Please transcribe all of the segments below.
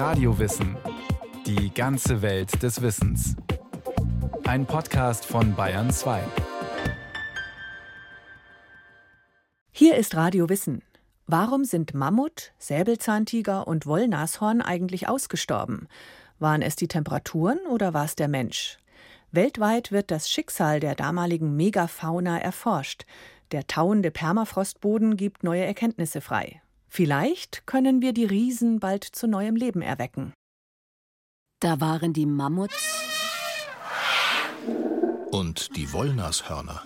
Radiowissen. Die ganze Welt des Wissens. Ein Podcast von Bayern 2. Hier ist Radio Wissen. Warum sind Mammut, Säbelzahntiger und Wollnashorn eigentlich ausgestorben? Waren es die Temperaturen oder war es der Mensch? Weltweit wird das Schicksal der damaligen Megafauna erforscht. Der tauende Permafrostboden gibt neue Erkenntnisse frei. Vielleicht können wir die Riesen bald zu neuem Leben erwecken. Da waren die Mammuts und die Wollnashörner.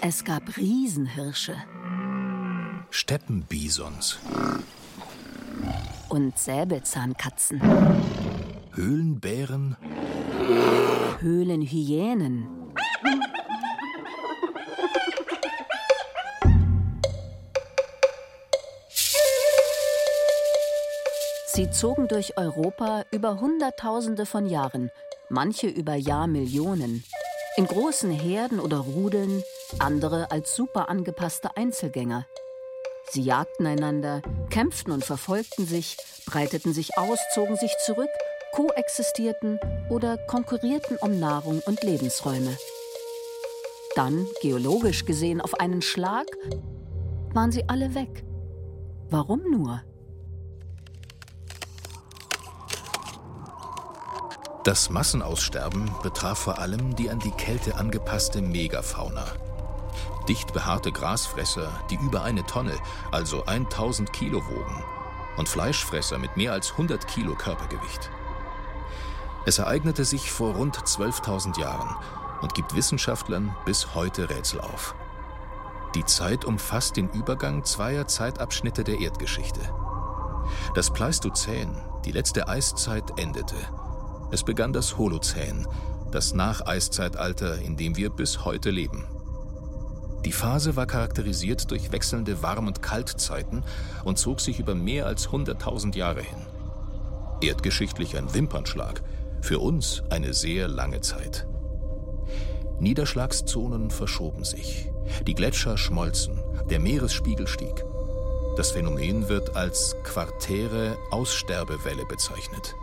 Es gab Riesenhirsche. Steppenbisons. Und Säbelzahnkatzen. Höhlenbären. Höhlenhyänen. Sie zogen durch Europa über Hunderttausende von Jahren, manche über Jahrmillionen. In großen Herden oder Rudeln, andere als super angepasste Einzelgänger. Sie jagten einander, kämpften und verfolgten sich, breiteten sich aus, zogen sich zurück, koexistierten oder konkurrierten um Nahrung und Lebensräume. Dann, geologisch gesehen, auf einen Schlag, waren sie alle weg. Warum nur? Das Massenaussterben betraf vor allem die an die Kälte angepasste Megafauna. Dicht behaarte Grasfresser, die über eine Tonne, also 1000 Kilo wogen, und Fleischfresser mit mehr als 100 Kilo Körpergewicht. Es ereignete sich vor rund 12.000 Jahren und gibt Wissenschaftlern bis heute Rätsel auf. Die Zeit umfasst den Übergang zweier Zeitabschnitte der Erdgeschichte. Das Pleistozän, die letzte Eiszeit, endete – es begann das Holozän, das Nacheiszeitalter, in dem wir bis heute leben. Die Phase war charakterisiert durch wechselnde Warm- und Kaltzeiten und zog sich über mehr als 100.000 Jahre hin. Erdgeschichtlich ein Wimpernschlag, für uns eine sehr lange Zeit. Niederschlagszonen verschoben sich, die Gletscher schmolzen, der Meeresspiegel stieg. Das Phänomen wird als quartäre Aussterbewelle bezeichnet.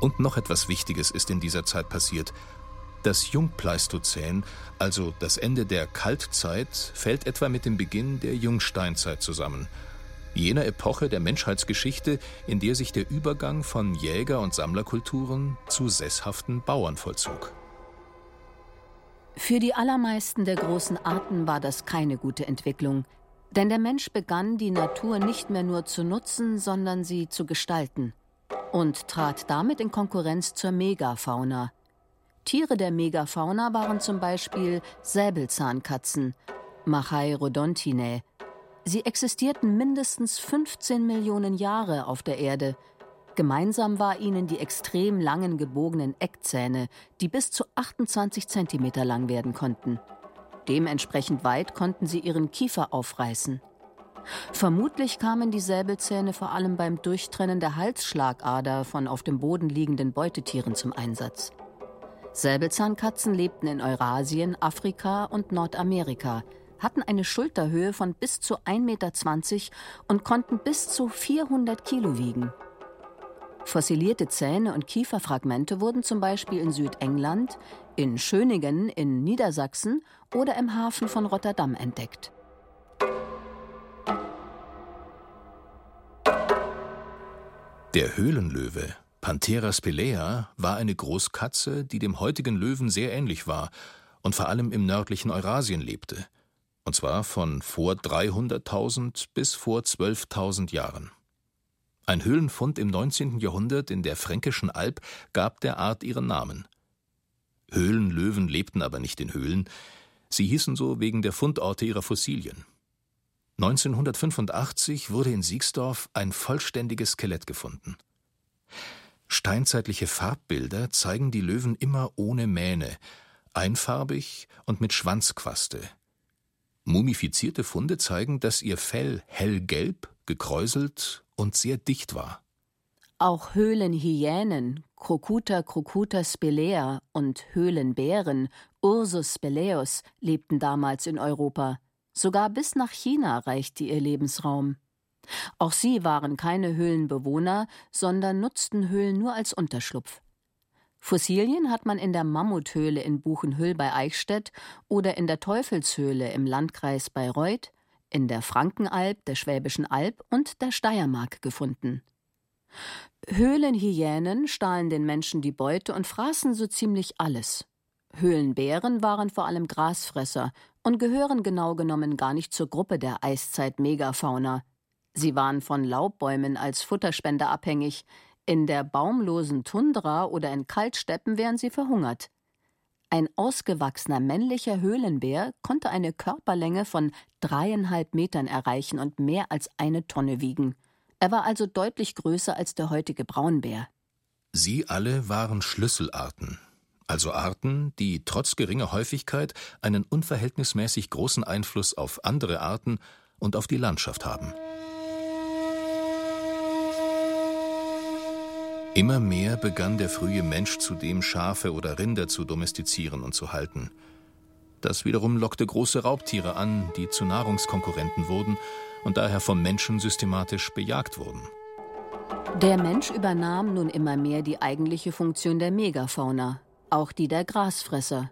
Und noch etwas Wichtiges ist in dieser Zeit passiert. Das Jungpleistozän, also das Ende der Kaltzeit, fällt etwa mit dem Beginn der Jungsteinzeit zusammen. Jener Epoche der Menschheitsgeschichte, in der sich der Übergang von Jäger- und Sammlerkulturen zu sesshaften Bauern vollzog. Für die allermeisten der großen Arten war das keine gute Entwicklung, denn der Mensch begann, die Natur nicht mehr nur zu nutzen, sondern sie zu gestalten und trat damit in Konkurrenz zur Megafauna. Tiere der Megafauna waren zum Beispiel Säbelzahnkatzen, Machairodontinae. Sie existierten mindestens 15 Millionen Jahre auf der Erde. Gemeinsam war ihnen die extrem langen gebogenen Eckzähne, die bis zu 28 Zentimeter lang werden konnten. Dementsprechend weit konnten sie ihren Kiefer aufreißen. Vermutlich kamen die Säbelzähne vor allem beim Durchtrennen der Halsschlagader von auf dem Boden liegenden Beutetieren zum Einsatz. Säbelzahnkatzen lebten in Eurasien, Afrika und Nordamerika, hatten eine Schulterhöhe von bis zu 1,20 Meter und konnten bis zu 400 Kilo wiegen. Fossilierte Zähne und Kieferfragmente wurden zum Beispiel in Südengland, in Schöningen in Niedersachsen oder im Hafen von Rotterdam entdeckt. Der Höhlenlöwe, Panthera spelea, war eine Großkatze, die dem heutigen Löwen sehr ähnlich war und vor allem im nördlichen Eurasien lebte. Und zwar von vor 300.000 bis vor 12.000 Jahren. Ein Höhlenfund im 19. Jahrhundert in der Fränkischen Alb gab der Art ihren Namen. Höhlenlöwen lebten aber nicht in Höhlen, sie hießen so wegen der Fundorte ihrer Fossilien. 1985 wurde in Siegsdorf ein vollständiges Skelett gefunden. Steinzeitliche Farbbilder zeigen die Löwen immer ohne Mähne, einfarbig und mit Schwanzquaste. Mumifizierte Funde zeigen, dass ihr Fell hellgelb, gekräuselt und sehr dicht war. Auch Höhlenhyänen, Crocuta crocuta spelea und Höhlenbären, Ursus speleus, lebten damals in Europa. Sogar bis nach China reichte ihr Lebensraum. Auch sie waren keine Höhlenbewohner, sondern nutzten Höhlen nur als Unterschlupf. Fossilien hat man in der Mammuthöhle in Buchenhüll bei Eichstätt oder in der Teufelshöhle im Landkreis Bayreuth, in der Frankenalb, der Schwäbischen Alb und der Steiermark gefunden. Höhlenhyänen stahlen den Menschen die Beute und fraßen so ziemlich alles. Höhlenbären waren vor allem Grasfresser und gehören genau genommen gar nicht zur Gruppe der Eiszeit-Megafauna. Sie waren von Laubbäumen als Futterspender abhängig, in der baumlosen Tundra oder in Kaltsteppen wären sie verhungert. Ein ausgewachsener männlicher Höhlenbär konnte eine Körperlänge von dreieinhalb Metern erreichen und mehr als eine Tonne wiegen. Er war also deutlich größer als der heutige Braunbär. Sie alle waren Schlüsselarten, also Arten, die trotz geringer Häufigkeit einen unverhältnismäßig großen Einfluss auf andere Arten und auf die Landschaft haben. Immer mehr begann der frühe Mensch zudem Schafe oder Rinder zu domestizieren und zu halten. Das wiederum lockte große Raubtiere an, die zu Nahrungskonkurrenten wurden und daher vom Menschen systematisch bejagt wurden. Der Mensch übernahm nun immer mehr die eigentliche Funktion der Megafauna, auch die der Grasfresser.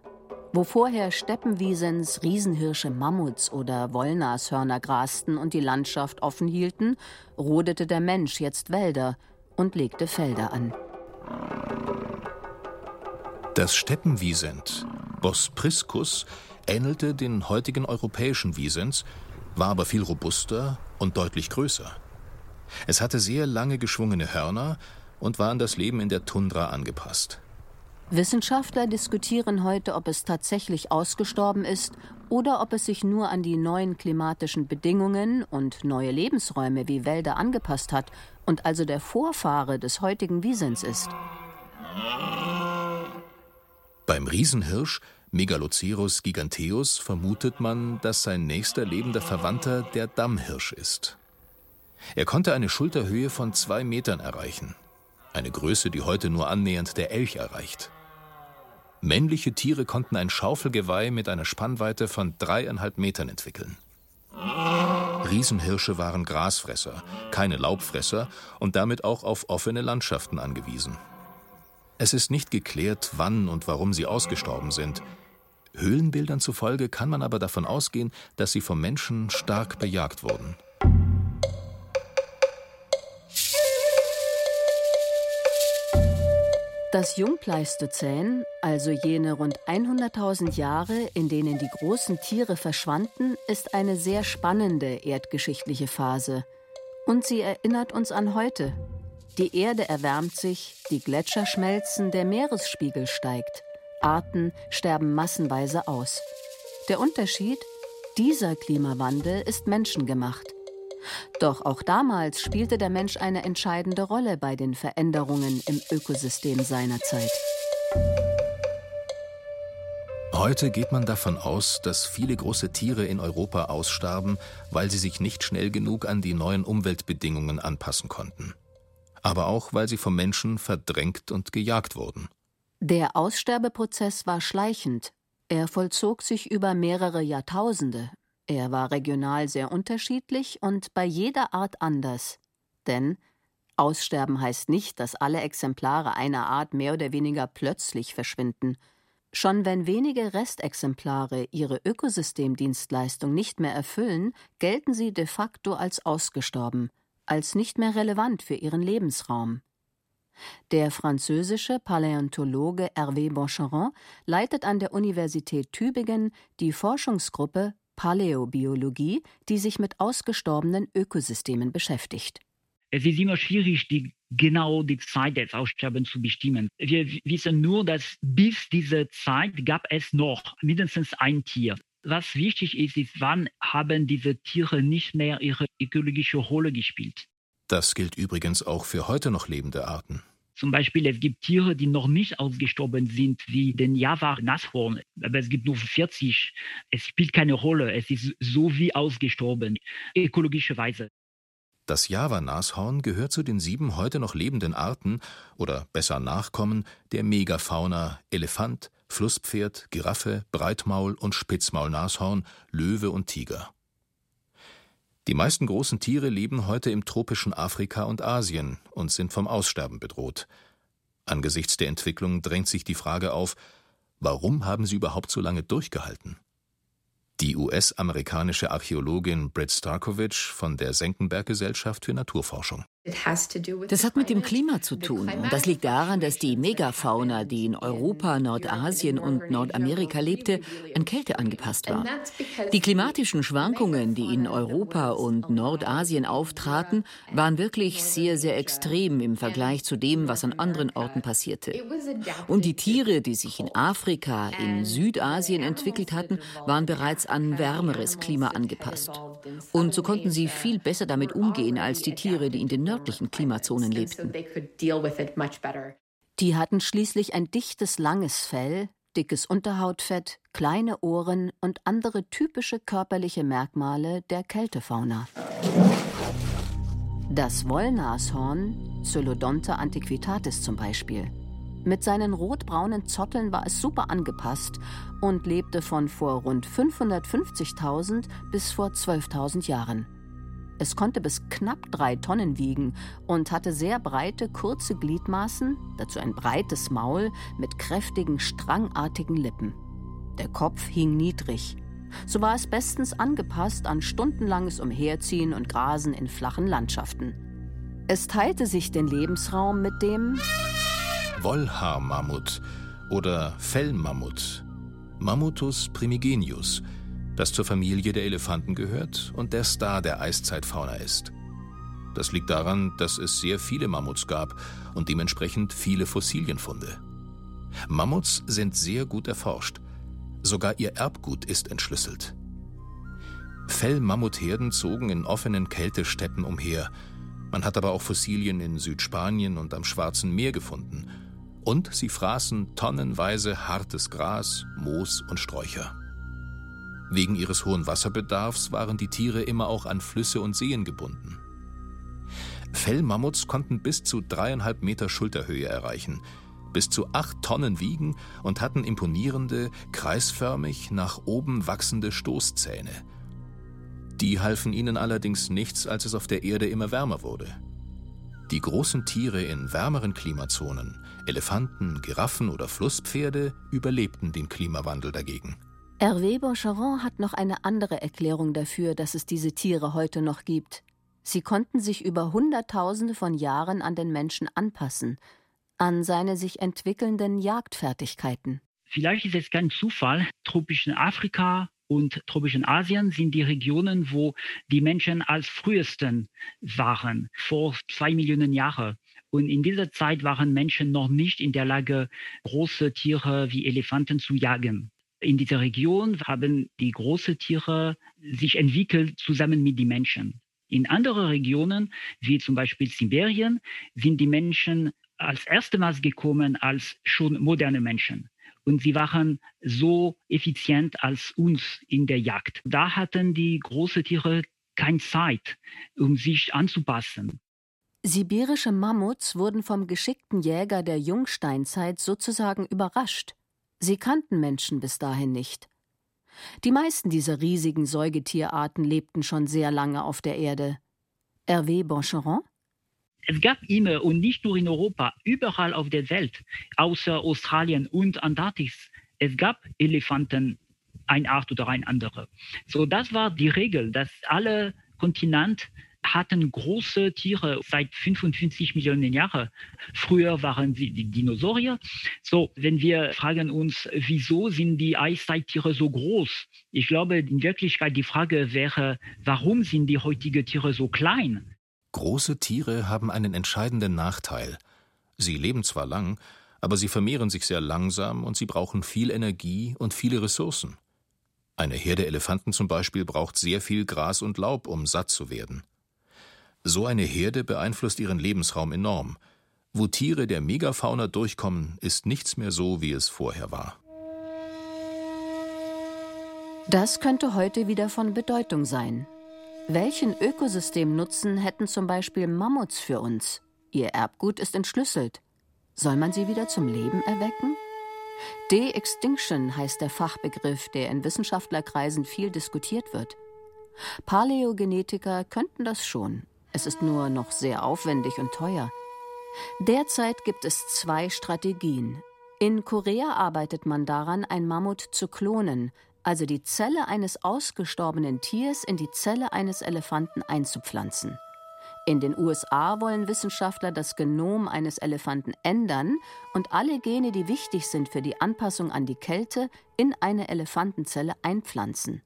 Wo vorher Steppenwiesens, Riesenhirsche, Mammuts oder Wollnashörner grasten und die Landschaft offen hielten, rodete der Mensch jetzt Wälder – und legte Felder an. Das Steppenwisent, Bospriscus, ähnelte den heutigen europäischen Wiesens, war aber viel robuster und deutlich größer. Es hatte sehr lange geschwungene Hörner und war an das Leben in der Tundra angepasst. Wissenschaftler diskutieren heute, ob es tatsächlich ausgestorben ist oder ob es sich nur an die neuen klimatischen Bedingungen und neue Lebensräume wie Wälder angepasst hat und also der Vorfahre des heutigen Wiesens ist. Beim Riesenhirsch Megaloceros giganteus vermutet man, dass sein nächster lebender Verwandter der Dammhirsch ist. Er konnte eine Schulterhöhe von zwei Metern erreichen, eine Größe, die heute nur annähernd der Elch erreicht. Männliche Tiere konnten ein Schaufelgeweih mit einer Spannweite von dreieinhalb Metern entwickeln. Riesenhirsche waren Grasfresser, keine Laubfresser und damit auch auf offene Landschaften angewiesen. Es ist nicht geklärt, wann und warum sie ausgestorben sind. Höhlenbildern zufolge kann man aber davon ausgehen, dass sie vom Menschen stark bejagt wurden. Das Jungpleistozän, also jene rund 100.000 Jahre, in denen die großen Tiere verschwanden, ist eine sehr spannende erdgeschichtliche Phase. Und sie erinnert uns an heute. Die Erde erwärmt sich, die Gletscher schmelzen, der Meeresspiegel steigt. Arten sterben massenweise aus. Der Unterschied? Dieser Klimawandel ist menschengemacht. Doch auch damals spielte der Mensch eine entscheidende Rolle bei den Veränderungen im Ökosystem seiner Zeit. Heute geht man davon aus, dass viele große Tiere in Europa ausstarben, weil sie sich nicht schnell genug an die neuen Umweltbedingungen anpassen konnten. Aber auch, weil sie vom Menschen verdrängt und gejagt wurden. Der Aussterbeprozess war schleichend. Er vollzog sich über mehrere Jahrtausende, er war regional sehr unterschiedlich und bei jeder Art anders. Denn Aussterben heißt nicht, dass alle Exemplare einer Art mehr oder weniger plötzlich verschwinden. Schon wenn wenige Restexemplare ihre Ökosystemdienstleistung nicht mehr erfüllen, gelten sie de facto als ausgestorben, als nicht mehr relevant für ihren Lebensraum. Der französische Paläontologe Hervé Boncheron leitet an der Universität Tübingen die Forschungsgruppe Paläobiologie, die sich mit ausgestorbenen Ökosystemen beschäftigt. Es ist immer schwierig, die, genau die Zeit des Aussterbens zu bestimmen. Wir wissen nur, dass bis diese Zeit gab es noch mindestens ein Tier. Was wichtig ist, ist, wann haben diese Tiere nicht mehr ihre ökologische Rolle gespielt. Das gilt übrigens auch für heute noch lebende Arten. Zum Beispiel, es gibt Tiere, die noch nicht ausgestorben sind, wie den Java-Nashorn, aber es gibt nur 40. Es spielt keine Rolle. Es ist so wie ausgestorben, ökologischerweise. Das Java-Nashorn gehört zu den sieben heute noch lebenden Arten oder besser Nachkommen der Megafauna Elefant, Flusspferd, Giraffe, Breitmaul und Spitzmaulnashorn, Löwe und Tiger. Die meisten großen Tiere leben heute im tropischen Afrika und Asien und sind vom Aussterben bedroht. Angesichts der Entwicklung drängt sich die Frage auf, warum haben sie überhaupt so lange durchgehalten? Die US-amerikanische Archäologin Britt Starkovich von der Senckenberg Gesellschaft für Naturforschung. Das hat mit dem Klima zu tun. Und das liegt daran, dass die Megafauna, die in Europa, Nordasien und Nordamerika lebte, an Kälte angepasst war. Die klimatischen Schwankungen, die in Europa und Nordasien auftraten, waren wirklich sehr, sehr extrem im Vergleich zu dem, was an anderen Orten passierte. Und die Tiere, die sich in Afrika, in Südasien entwickelt hatten, waren bereits an wärmeres Klima angepasst. Und so konnten sie viel besser damit umgehen als die Tiere, die in den nördlichen Klimazonen lebten. Die hatten schließlich ein dichtes, langes Fell, dickes Unterhautfett, kleine Ohren und andere typische körperliche Merkmale der Kältefauna. Das Wollnashorn, Cylodonta antiquitatis zum Beispiel, mit seinen rotbraunen Zotteln war es super angepasst und lebte von vor rund 550.000 bis vor 12.000 Jahren. Es konnte bis knapp drei Tonnen wiegen und hatte sehr breite, kurze Gliedmaßen, dazu ein breites Maul mit kräftigen, strangartigen Lippen. Der Kopf hing niedrig. So war es bestens angepasst an stundenlanges Umherziehen und Grasen in flachen Landschaften. Es teilte sich den Lebensraum mit dem Wollhaarmammut oder Fellmammut, Mammutus primigenius – das zur Familie der Elefanten gehört und der Star der Eiszeitfauna ist. Das liegt daran, dass es sehr viele Mammuts gab und dementsprechend viele Fossilienfunde. Mammuts sind sehr gut erforscht. Sogar ihr Erbgut ist entschlüsselt. Fellmammutherden zogen in offenen Kältesteppen umher. Man hat aber auch Fossilien in Südspanien und am Schwarzen Meer gefunden. Und sie fraßen tonnenweise hartes Gras, Moos und Sträucher. Wegen ihres hohen Wasserbedarfs waren die Tiere immer auch an Flüsse und Seen gebunden. Fellmammuts konnten bis zu dreieinhalb Meter Schulterhöhe erreichen, bis zu acht Tonnen wiegen und hatten imponierende, kreisförmig nach oben wachsende Stoßzähne. Die halfen ihnen allerdings nichts, als es auf der Erde immer wärmer wurde. Die großen Tiere in wärmeren Klimazonen, Elefanten, Giraffen oder Flusspferde, überlebten den Klimawandel dagegen. Hervé Boncharon hat noch eine andere Erklärung dafür, dass es diese Tiere heute noch gibt. Sie konnten sich über Hunderttausende von Jahren an den Menschen anpassen, an seine sich entwickelnden Jagdfertigkeiten. Vielleicht ist es kein Zufall, tropischen Afrika und tropischen Asien sind die Regionen, wo die Menschen als frühesten waren, vor zwei Millionen Jahren. Und in dieser Zeit waren Menschen noch nicht in der Lage, große Tiere wie Elefanten zu jagen. In dieser Region haben die großen Tiere sich entwickelt zusammen mit den Menschen. In anderen Regionen, wie zum Beispiel Sibirien, sind die Menschen als erstes gekommen als schon moderne Menschen. Und sie waren so effizient als uns in der Jagd. Da hatten die großen Tiere keine Zeit, um sich anzupassen. Sibirische Mammuts wurden vom geschickten Jäger der Jungsteinzeit sozusagen überrascht. Sie kannten Menschen bis dahin nicht. Die meisten dieser riesigen Säugetierarten lebten schon sehr lange auf der Erde. Hervé Boncheron? Es gab immer und nicht nur in Europa, überall auf der Welt, außer Australien und Antarktis, es gab Elefanten, ein Art oder ein andere. So, das war die Regel, dass alle Kontinente hatten große Tiere seit 55 Millionen Jahren. Früher waren sie die Dinosaurier. So, wenn wir fragen uns, wieso sind die Eiszeittiere so groß? Ich glaube, in Wirklichkeit die Frage wäre, warum sind die heutigen Tiere so klein? Große Tiere haben einen entscheidenden Nachteil. Sie leben zwar lang, aber sie vermehren sich sehr langsam und sie brauchen viel Energie und viele Ressourcen. Eine Herde Elefanten zum Beispiel braucht sehr viel Gras und Laub, um satt zu werden. So eine Herde beeinflusst ihren Lebensraum enorm. Wo Tiere der Megafauna durchkommen, ist nichts mehr so, wie es vorher war. Das könnte heute wieder von Bedeutung sein. Welchen Ökosystemnutzen hätten zum Beispiel Mammuts für uns? Ihr Erbgut ist entschlüsselt. Soll man sie wieder zum Leben erwecken? De-Extinction heißt der Fachbegriff, der in Wissenschaftlerkreisen viel diskutiert wird. Paläogenetiker könnten das schon. Es ist nur noch sehr aufwendig und teuer. Derzeit gibt es zwei Strategien. In Korea arbeitet man daran, ein Mammut zu klonen, also die Zelle eines ausgestorbenen Tiers in die Zelle eines Elefanten einzupflanzen. In den USA wollen Wissenschaftler das Genom eines Elefanten ändern und alle Gene, die wichtig sind für die Anpassung an die Kälte, in eine Elefantenzelle einpflanzen.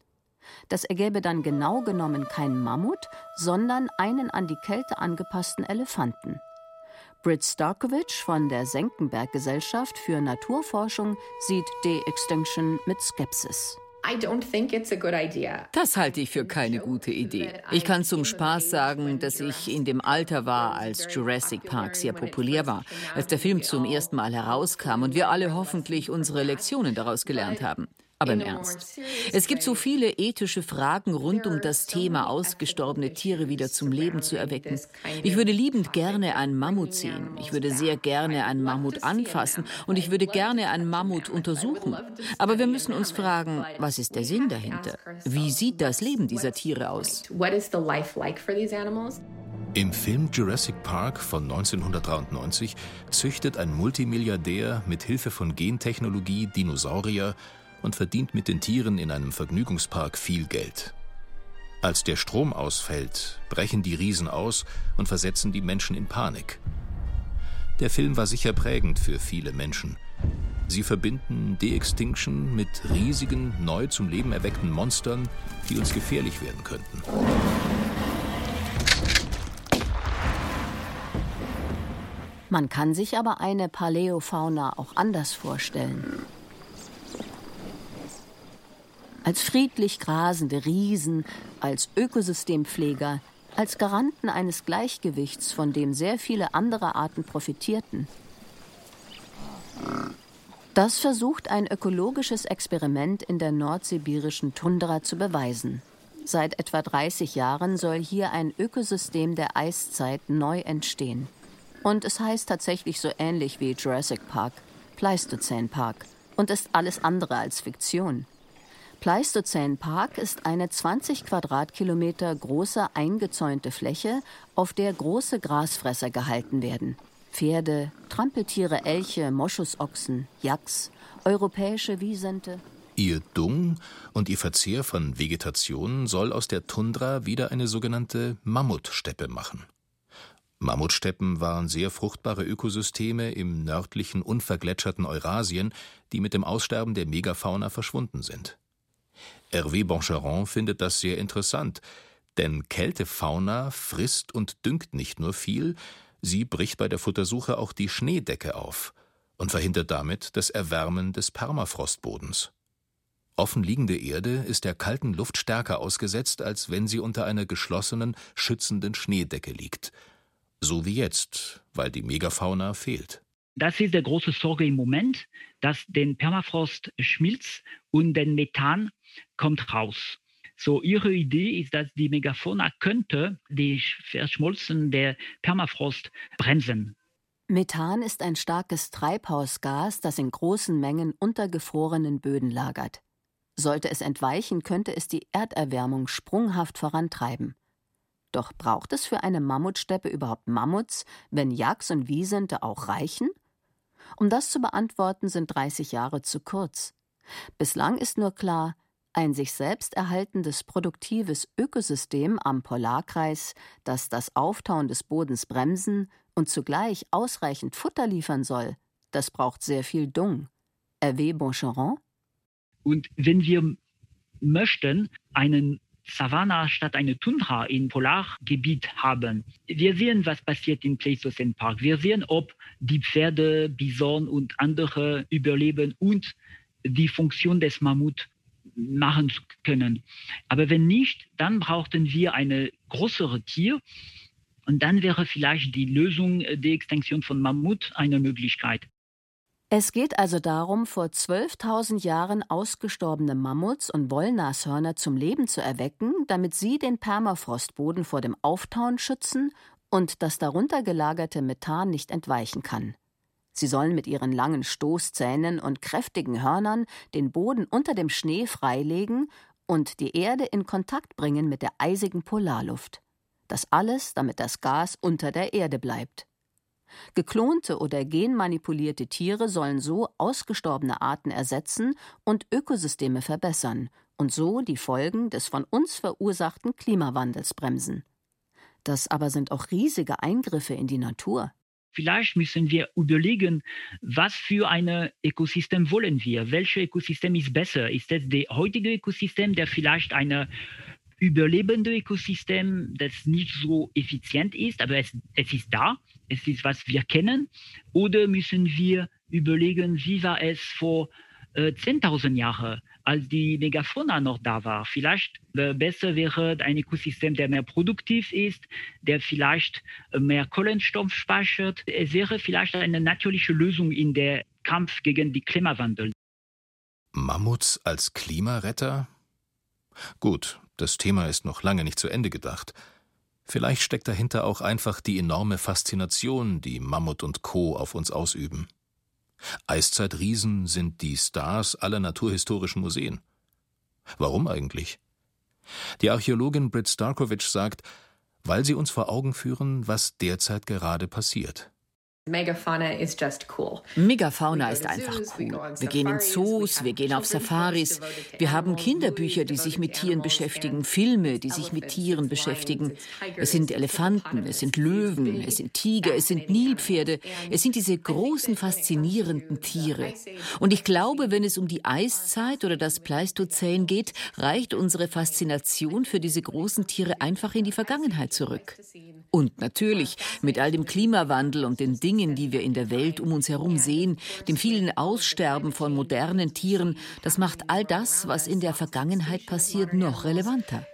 Das ergäbe dann genau genommen keinen Mammut, sondern einen an die Kälte angepassten Elefanten. Britt Starkovich von der Senckenberg-Gesellschaft für Naturforschung sieht De-Extinction mit Skepsis. Das halte ich für keine gute Idee. Ich kann zum Spaß sagen, dass ich in dem Alter war, als Jurassic Park sehr populär war, als der Film zum ersten Mal herauskam und wir alle hoffentlich unsere Lektionen daraus gelernt haben. Aber im Ernst. Es gibt so viele ethische Fragen rund um das Thema, ausgestorbene Tiere wieder zum Leben zu erwecken. Ich würde liebend gerne einen Mammut sehen. Ich würde sehr gerne einen Mammut anfassen und ich würde gerne einen Mammut untersuchen. Aber wir müssen uns fragen, was ist der Sinn dahinter? Wie sieht das Leben dieser Tiere aus? Im Film Jurassic Park von 1993 züchtet ein Multimilliardär mit Hilfe von Gentechnologie Dinosaurier und verdient mit den Tieren in einem Vergnügungspark viel Geld. Als der Strom ausfällt, brechen die Riesen aus und versetzen die Menschen in Panik. Der Film war sicher prägend für viele Menschen. Sie verbinden De-Extinction mit riesigen, neu zum Leben erweckten Monstern, die uns gefährlich werden könnten. Man kann sich aber eine Paläofauna auch anders vorstellen als friedlich grasende Riesen, als Ökosystempfleger, als Garanten eines Gleichgewichts, von dem sehr viele andere Arten profitierten. Das versucht ein ökologisches Experiment in der nordsibirischen Tundra zu beweisen. Seit etwa 30 Jahren soll hier ein Ökosystem der Eiszeit neu entstehen. Und es heißt tatsächlich so ähnlich wie Jurassic Park, Pleistocene Park, und ist alles andere als Fiktion. Pleistozän Park ist eine 20 Quadratkilometer große eingezäunte Fläche, auf der große Grasfresser gehalten werden. Pferde, Trampeltiere, Elche, Moschusochsen, Yaks, europäische Wiesente. Ihr Dung und ihr Verzehr von Vegetation soll aus der Tundra wieder eine sogenannte Mammutsteppe machen. Mammutsteppen waren sehr fruchtbare Ökosysteme im nördlichen unvergletscherschten Eurasien, die mit dem Aussterben der Megafauna verschwunden sind. Hervé Boncheron findet das sehr interessant, denn Kältefauna frisst und düngt nicht nur viel, sie bricht bei der Futtersuche auch die Schneedecke auf und verhindert damit das Erwärmen des Permafrostbodens. Offenliegende Erde ist der kalten Luft stärker ausgesetzt, als wenn sie unter einer geschlossenen, schützenden Schneedecke liegt. So wie jetzt, weil die Megafauna fehlt. Das ist der große Sorge im Moment, dass den Permafrost schmilzt und den Methan kommt raus. So, ihre Idee ist, dass die Megafauna könnte die Verschmolzen der Permafrost bremsen. Methan ist ein starkes Treibhausgas, das in großen Mengen unter gefrorenen Böden lagert. Sollte es entweichen, könnte es die Erderwärmung sprunghaft vorantreiben. Doch braucht es für eine Mammutsteppe überhaupt Mammuts, wenn Yaks und Wiesente auch reichen? Um das zu beantworten, sind 30 Jahre zu kurz. Bislang ist nur klar, ein sich selbst erhaltendes produktives Ökosystem am Polarkreis, das das Auftauen des Bodens bremsen und zugleich ausreichend Futter liefern soll, das braucht sehr viel Dung. Hervé Boncheron? Und wenn wir möchten einen Savanna statt eine Tundra im Polargebiet haben. Wir sehen, was passiert im Pleistocene Park. Wir sehen, ob die Pferde, Bison und andere überleben und die Funktion des Mammut machen können. Aber wenn nicht, dann brauchten wir eine größere Tier und dann wäre vielleicht die Lösung der Extinktion von Mammut eine Möglichkeit. Es geht also darum, vor 12.000 Jahren ausgestorbene Mammuts und Wollnashörner zum Leben zu erwecken, damit sie den Permafrostboden vor dem Auftauen schützen und das darunter gelagerte Methan nicht entweichen kann. Sie sollen mit ihren langen Stoßzähnen und kräftigen Hörnern den Boden unter dem Schnee freilegen und die Erde in Kontakt bringen mit der eisigen Polarluft. Das alles, damit das Gas unter der Erde bleibt. Geklonte oder genmanipulierte Tiere sollen so ausgestorbene Arten ersetzen und Ökosysteme verbessern und so die Folgen des von uns verursachten Klimawandels bremsen. Das aber sind auch riesige Eingriffe in die Natur. Vielleicht müssen wir überlegen, was für ein Ökosystem wollen wir? Welches Ökosystem ist besser? Ist es das heutige Ökosystem, der vielleicht ein überlebende Ökosystem, das nicht so effizient ist, aber es, es ist da, es ist, was wir kennen? Oder müssen wir überlegen, wie war es vor äh, 10.000 Jahren? Als die Megafauna noch da war. Vielleicht äh, besser wäre ein Ökosystem, der mehr produktiv ist, der vielleicht äh, mehr Kohlenstoff speichert. Es wäre vielleicht eine natürliche Lösung in der Kampf gegen den Klimawandel. Mammuts als Klimaretter? Gut, das Thema ist noch lange nicht zu Ende gedacht. Vielleicht steckt dahinter auch einfach die enorme Faszination, die Mammut und Co. auf uns ausüben. Eiszeitriesen sind die Stars aller naturhistorischen Museen. Warum eigentlich? Die Archäologin Britt Starkovich sagt, weil sie uns vor Augen führen, was derzeit gerade passiert. Megafauna ist einfach cool. Wir gehen in Zoos, wir gehen auf Safaris. Wir haben Kinderbücher, die sich mit Tieren beschäftigen, Filme, die sich mit Tieren beschäftigen. Es sind Elefanten, es sind Löwen, es sind Tiger, es sind Nilpferde. Es sind diese großen, faszinierenden Tiere. Und ich glaube, wenn es um die Eiszeit oder das Pleistozän geht, reicht unsere Faszination für diese großen Tiere einfach in die Vergangenheit zurück. Und natürlich, mit all dem Klimawandel und den Dingen, Dingen, die wir in der Welt um uns herum sehen, dem vielen Aussterben von modernen Tieren, das macht all das, was in der Vergangenheit passiert, noch relevanter.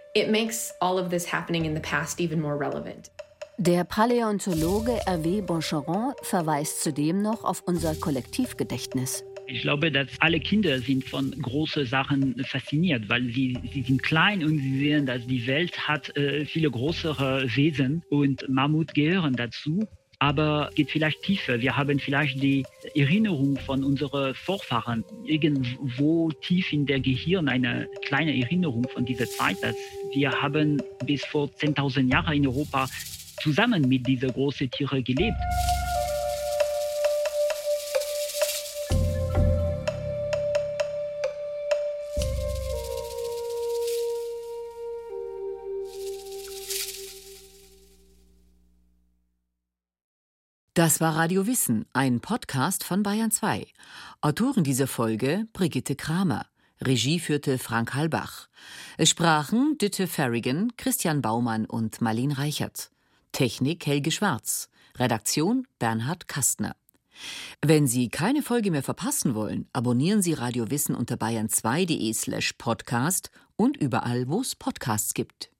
Der Paläontologe Hervé Boncheron verweist zudem noch auf unser Kollektivgedächtnis. Ich glaube, dass alle Kinder sind von großen Sachen fasziniert, weil sie, sie sind klein und sie sehen, dass die Welt hat äh, viele größere Wesen und Mammut gehören dazu aber geht vielleicht tiefer. Wir haben vielleicht die Erinnerung von unseren Vorfahren irgendwo tief in der Gehirn eine kleine Erinnerung von dieser Zeit, dass wir haben bis vor 10.000 Jahren in Europa zusammen mit diesen großen Tieren gelebt. Das war Radio Wissen, ein Podcast von Bayern 2. Autorin dieser Folge Brigitte Kramer. Regie führte Frank Halbach. Es sprachen Ditte Farrigan, Christian Baumann und Marlene Reichert. Technik Helge Schwarz. Redaktion Bernhard Kastner. Wenn Sie keine Folge mehr verpassen wollen, abonnieren Sie Radio Wissen unter bayern2.de slash podcast und überall, wo es Podcasts gibt.